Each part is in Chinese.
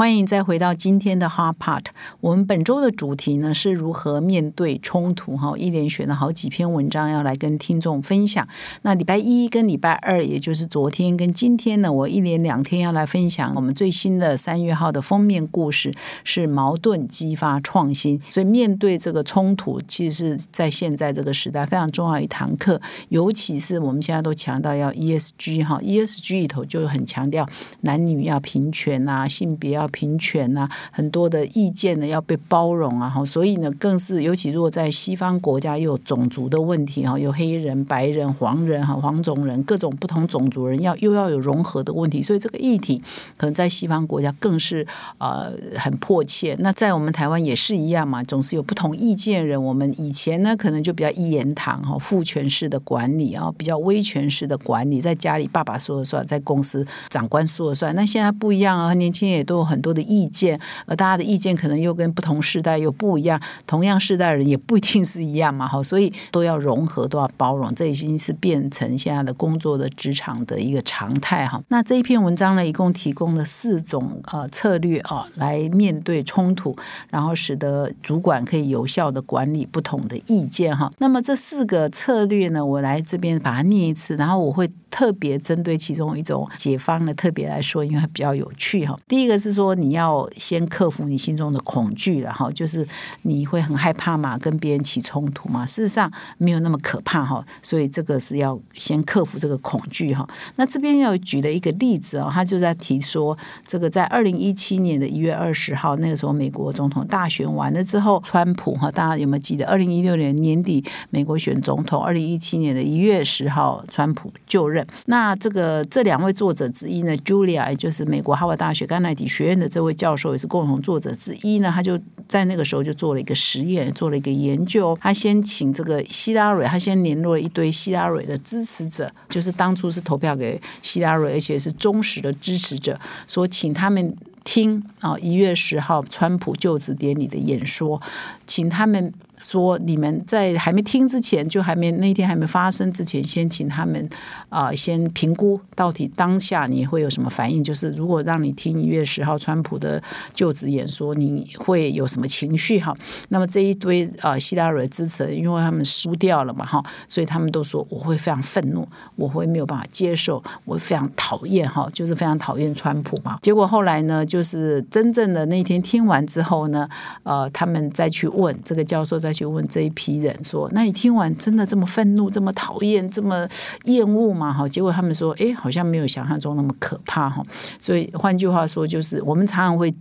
欢迎再回到今天的 Hard Part。我们本周的主题呢是如何面对冲突哈，一连选了好几篇文章要来跟听众分享。那礼拜一跟礼拜二，也就是昨天跟今天呢，我一连两天要来分享我们最新的三月号的封面故事是矛盾激发创新。所以面对这个冲突，其实是在现在这个时代非常重要一堂课，尤其是我们现在都强调要 ESG 哈，ESG 里头就很强调男女要平权啊，性别要。平权呐，很多的意见呢要被包容啊，哈，所以呢，更是尤其如果在西方国家又有种族的问题哈，有黑人、白人、黄人哈、黄种人各种不同种族人要又要有融合的问题，所以这个议题可能在西方国家更是呃很迫切。那在我们台湾也是一样嘛，总是有不同意见人。我们以前呢可能就比较一言堂哈，父权式的管理啊，比较威权式的管理，在家里爸爸说了算，在公司长官说了算。那现在不一样啊，年轻人也都很。多的意见，而大家的意见可能又跟不同时代又不一样，同样世代的人也不一定是一样嘛，哈，所以都要融合，都要包容，这已经是变成现在的工作的职场的一个常态哈。那这一篇文章呢，一共提供了四种呃策略啊，来面对冲突，然后使得主管可以有效的管理不同的意见哈。那么这四个策略呢，我来这边把它念一次，然后我会。特别针对其中一种解方呢，特别来说，因为它比较有趣哈。第一个是说，你要先克服你心中的恐惧然后就是你会很害怕嘛，跟别人起冲突嘛。事实上没有那么可怕哈，所以这个是要先克服这个恐惧哈。那这边要举的一个例子哦，他就在提说，这个在二零一七年的一月二十号，那个时候美国总统大选完了之后，川普哈，大家有没有记得？二零一六年年底美国选总统，二零一七年的一月十号，川普就任。那这个这两位作者之一呢，Julia，也就是美国哈佛大学甘乃迪学院的这位教授，也是共同作者之一呢。他就在那个时候就做了一个实验，做了一个研究。他先请这个希拉蕊，他先联络了一堆希拉蕊的支持者，就是当初是投票给希拉蕊，而且是忠实的支持者，说请他们听啊一月十号川普就职典礼的演说，请他们。说你们在还没听之前，就还没那天还没发生之前，先请他们啊先评估到底当下你会有什么反应。就是如果让你听一月十号川普的就职演说，你会有什么情绪哈？那么这一堆啊希拉蕊支持，因为他们输掉了嘛哈，所以他们都说我会非常愤怒，我会没有办法接受，我非常讨厌哈，就是非常讨厌川普嘛。结果后来呢，就是真正的那天听完之后呢，呃，他们再去问这个教授在。就问这一批人说：“那你听完真的这么愤怒、这么讨厌、这么厌恶吗？”哈，结果他们说：“哎，好像没有想象中那么可怕。”哈，所以换句话说，就是我们常常会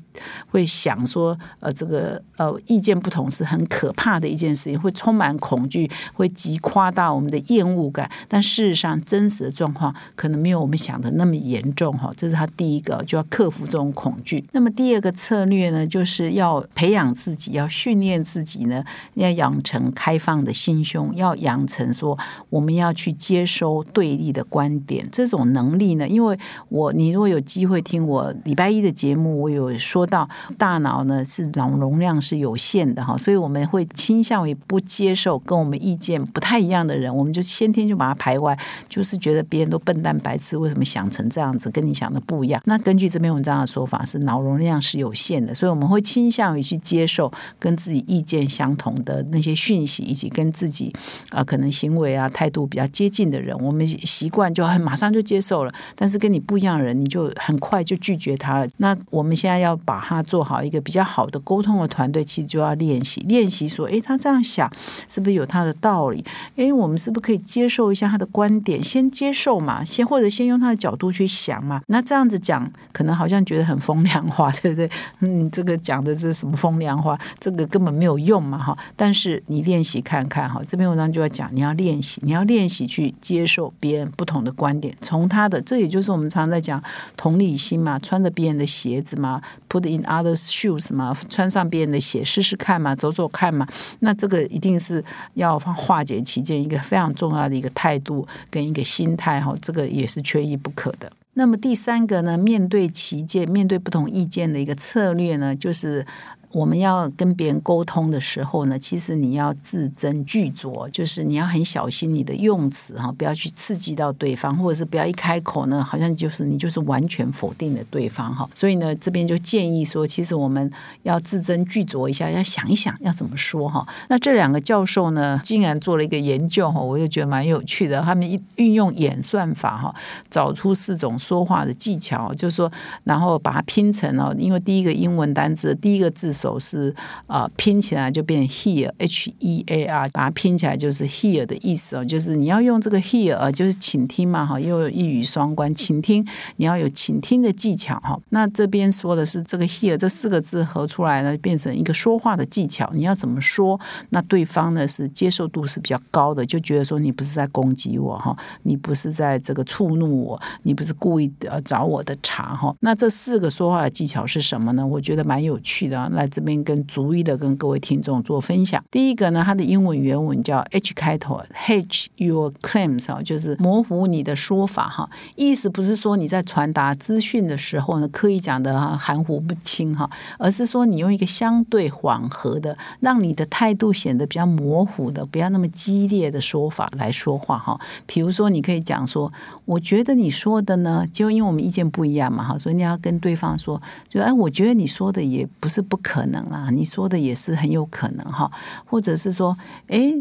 会想说：“呃，这个呃，意见不同是很可怕的一件事情，会充满恐惧，会极夸大我们的厌恶感。但事实上，真实的状况可能没有我们想的那么严重。”哈，这是他第一个就要克服这种恐惧。那么第二个策略呢，就是要培养自己，要训练自己呢。要养成开放的心胸，要养成说我们要去接收对立的观点这种能力呢？因为我你如果有机会听我礼拜一的节目，我有说到大脑呢是脑容量是有限的哈，所以我们会倾向于不接受跟我们意见不太一样的人，我们就先天就把他排外，就是觉得别人都笨蛋白痴，为什么想成这样子，跟你想的不一样？那根据这篇文章的说法是脑容量是有限的，所以我们会倾向于去接受跟自己意见相同的。的那些讯息，以及跟自己啊可能行为啊态度比较接近的人，我们习惯就很马上就接受了。但是跟你不一样的人，你就很快就拒绝他了。那我们现在要把他做好一个比较好的沟通的团队，其实就要练习练习说，哎，他这样想是不是有他的道理？哎，我们是不是可以接受一下他的观点？先接受嘛，先或者先用他的角度去想嘛。那这样子讲，可能好像觉得很风凉话，对不对？嗯，这个讲的这是什么风凉话？这个根本没有用嘛，哈。但是你练习看看哈，这篇文章就要讲，你要练习，你要练习去接受别人不同的观点，从他的，这也就是我们常在讲同理心嘛，穿着别人的鞋子嘛，put in others shoes 嘛，穿上别人的鞋试试看嘛，走走看嘛，那这个一定是要化解其间一个非常重要的一个态度跟一个心态哈，这个也是缺一不可的。那么第三个呢，面对旗舰、面对不同意见的一个策略呢，就是。我们要跟别人沟通的时候呢，其实你要字斟句酌，就是你要很小心你的用词哈，不要去刺激到对方，或者是不要一开口呢，好像就是你就是完全否定了对方哈。所以呢，这边就建议说，其实我们要字斟句酌一下，要想一想要怎么说哈。那这两个教授呢，竟然做了一个研究哈，我就觉得蛮有趣的。他们运用演算法哈，找出四种说话的技巧，就是说，然后把它拼成哦，因为第一个英文单词第一个字。手是啊，拼起来就变 here h e a r，把它拼起来就是 here 的意思哦，就是你要用这个 here，就是倾听嘛哈，又有一语双关，倾听你要有倾听的技巧哈。那这边说的是这个 here 这四个字合出来呢，变成一个说话的技巧，你要怎么说？那对方呢是接受度是比较高的，就觉得说你不是在攻击我哈，你不是在这个触怒我，你不是故意呃找我的茬哈。那这四个说话的技巧是什么呢？我觉得蛮有趣的来。这边跟逐一的跟各位听众做分享。第一个呢，它的英文原文叫 H 开头，H your claims 啊，就是模糊你的说法哈。意思不是说你在传达资讯的时候呢，刻意讲的含糊不清哈，而是说你用一个相对缓和的，让你的态度显得比较模糊的，不要那么激烈的说法来说话哈。比如说，你可以讲说，我觉得你说的呢，就因为我们意见不一样嘛哈，所以你要跟对方说，就哎，我觉得你说的也不是不可。可能啦，你说的也是很有可能哈，或者是说，哎，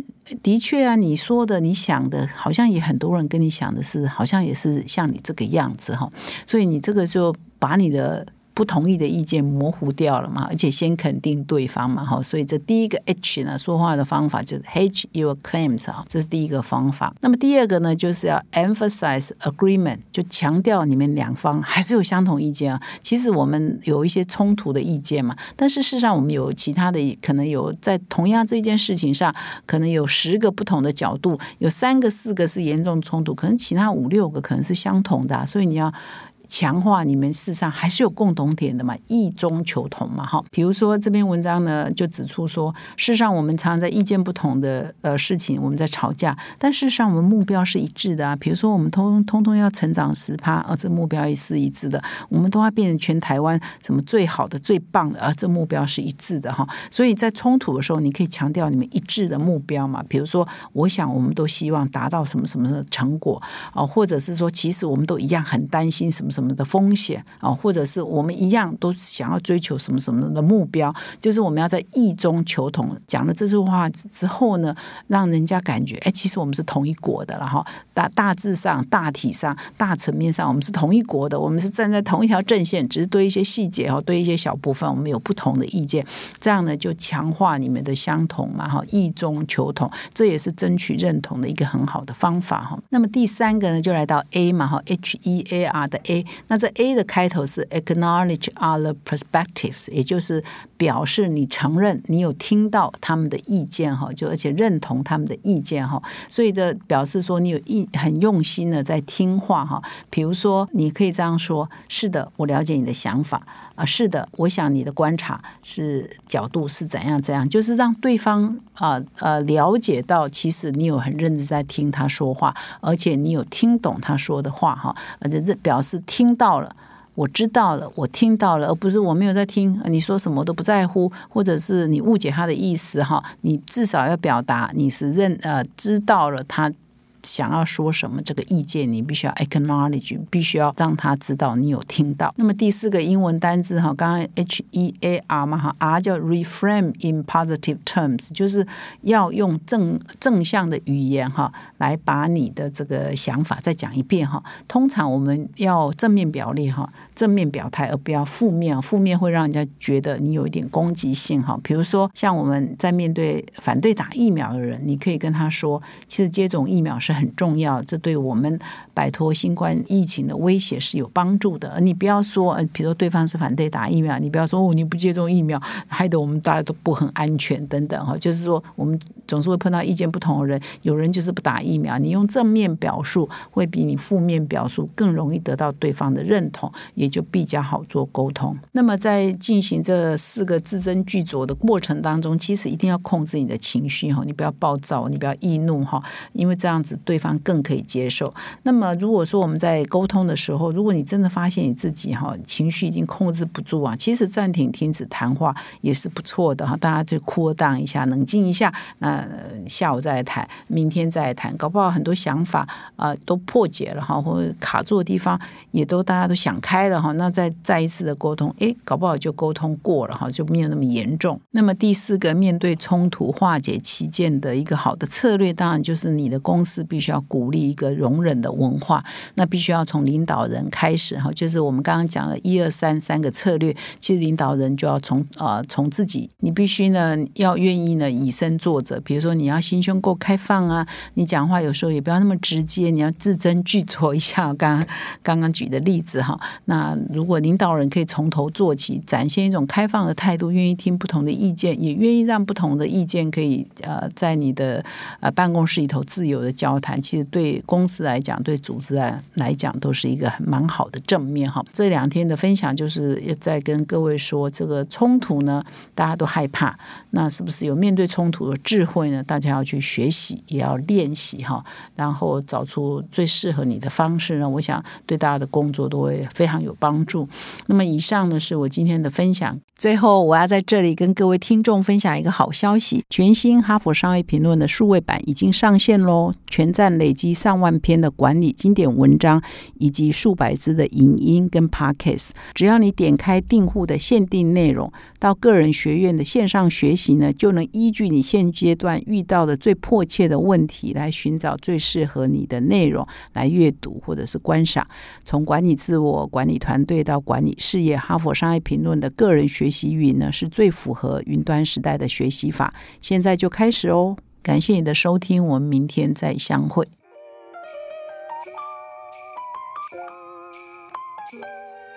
的确啊，你说的、你想的，好像也很多人跟你想的是，好像也是像你这个样子哈，所以你这个就把你的。不同意的意见模糊掉了嘛？而且先肯定对方嘛，哈，所以这第一个 H 呢，说话的方法就是 H your claims 啊，这是第一个方法。那么第二个呢，就是要 emphasize agreement，就强调你们两方还是有相同意见啊。其实我们有一些冲突的意见嘛，但是事实上我们有其他的，可能有在同样这件事情上，可能有十个不同的角度，有三个、四个是严重冲突，可能其他五六个可能是相同的，所以你要。强化你们事实上还是有共同点的嘛，异中求同嘛，哈。比如说这篇文章呢，就指出说，事实上我们常常在意见不同的呃事情，我们在吵架，但事实上我们目标是一致的啊。比如说我们通通通要成长十趴，而这目标也是一致的。我们都要变成全台湾什么最好的、最棒的，而这目标是一致的哈。所以在冲突的时候，你可以强调你们一致的目标嘛。比如说，我想我们都希望达到什么什么的成果啊，或者是说，其实我们都一样很担心什么。什么的风险啊，或者是我们一样都想要追求什么什么的目标，就是我们要在异中求同。讲了这句话之后呢，让人家感觉，哎，其实我们是同一国的了哈。大大致上、大体上、大层面上，我们是同一国的，我们是站在同一条阵线，只是对一些细节哈，对一些小部分，我们有不同的意见。这样呢，就强化你们的相同嘛哈，异中求同，这也是争取认同的一个很好的方法哈。那么第三个呢，就来到 A 嘛哈，H E A R 的 A。那这 A 的开头是 acknowledge other perspectives，也就是 表示你承认你有听到他们的意见哈，就而且认同他们的意见哈，所以的表示说你有意很用心的在听话哈。比如说，你可以这样说：是的，我了解你的想法啊，是的，我想你的观察是角度是怎样怎样，就是让对方啊呃了解到，其实你有很认真在听他说话，而且你有听懂他说的话哈，而且这表示听。听到了，我知道了，我听到了，而不是我没有在听。你说什么都不在乎，或者是你误解他的意思哈？你至少要表达你是认呃知道了他。想要说什么这个意见，你必须要 acknowledge，必须要让他知道你有听到。那么第四个英文单字哈，刚刚 H E A R 嘛哈，R 叫 reframe in positive terms，就是要用正正向的语言哈，来把你的这个想法再讲一遍哈。通常我们要正面表列哈，正面表态，而不要负面，负面会让人家觉得你有一点攻击性哈。比如说，像我们在面对反对打疫苗的人，你可以跟他说，其实接种疫苗是。很重要，这对我们摆脱新冠疫情的威胁是有帮助的。你不要说，呃，比如说对方是反对打疫苗，你不要说哦，你不接种疫苗，害得我们大家都不很安全等等哈。就是说，我们总是会碰到意见不同的人，有人就是不打疫苗，你用正面表述会比你负面表述更容易得到对方的认同，也就比较好做沟通。那么在进行这四个字斟句酌的过程当中，其实一定要控制你的情绪哈，你不要暴躁，你不要易怒哈，因为这样子对方更可以接受。那么如果说我们在沟通的时候，如果你真的发现你自己哈情绪已经控制不住啊，其实暂停停止谈话也是不错的哈，大家就扩大一下，冷静一下，那呃下午再来谈，明天再来谈，搞不好很多想法啊都破解了哈，或者卡住的地方也都大家都想开了哈，那再再一次的沟通，诶，搞不好就沟通过了哈，就没有那么严重。那么第四个，面对冲突化解期间的一个好的策略，当然就是你的公司必须要鼓励一个容忍的文化，那必须要从领导人开始哈，就是我们刚刚讲的一二三三个策略，其实领导人就要从啊从自己，你必须呢要愿意呢以身作则，比如说你要心胸够开放啊，你讲话有时候也不要那么直接，你要字斟句酌一下。刚刚刚举的例子哈，那如果领导人可以从头做起，展现一种开放的态度，愿意听不同的意见，也愿意让不同的意见可以呃在你的呃办公室里头自由的交谈，其实对公司来讲，对组织来来讲，都是一个很蛮好的正面哈。这两天的分享就是在跟各位说，这个冲突呢，大家都害怕，那是不是有面对冲突的智慧呢？大家要去学习，也要练习哈，然后找出最适合你的方式呢。我想对大家的工作都会非常有帮助。那么以上呢，是我今天的分享。最后，我要在这里跟各位听众分享一个好消息：全新《哈佛商业评论》的数位版已经上线喽！全站累积上万篇的管理经典文章，以及数百支的影音跟 podcast。只要你点开订户的限定内容，到个人学院的线上学习呢，就能依据你现阶段遇到的最迫切的问题，来寻找最适合你的内容来阅读或者是观赏。从管理自我、管理团队到管理事业，《哈佛商业评论》的个人学习云呢是最符合云端时代的学习法，现在就开始哦！感谢你的收听，我们明天再相会。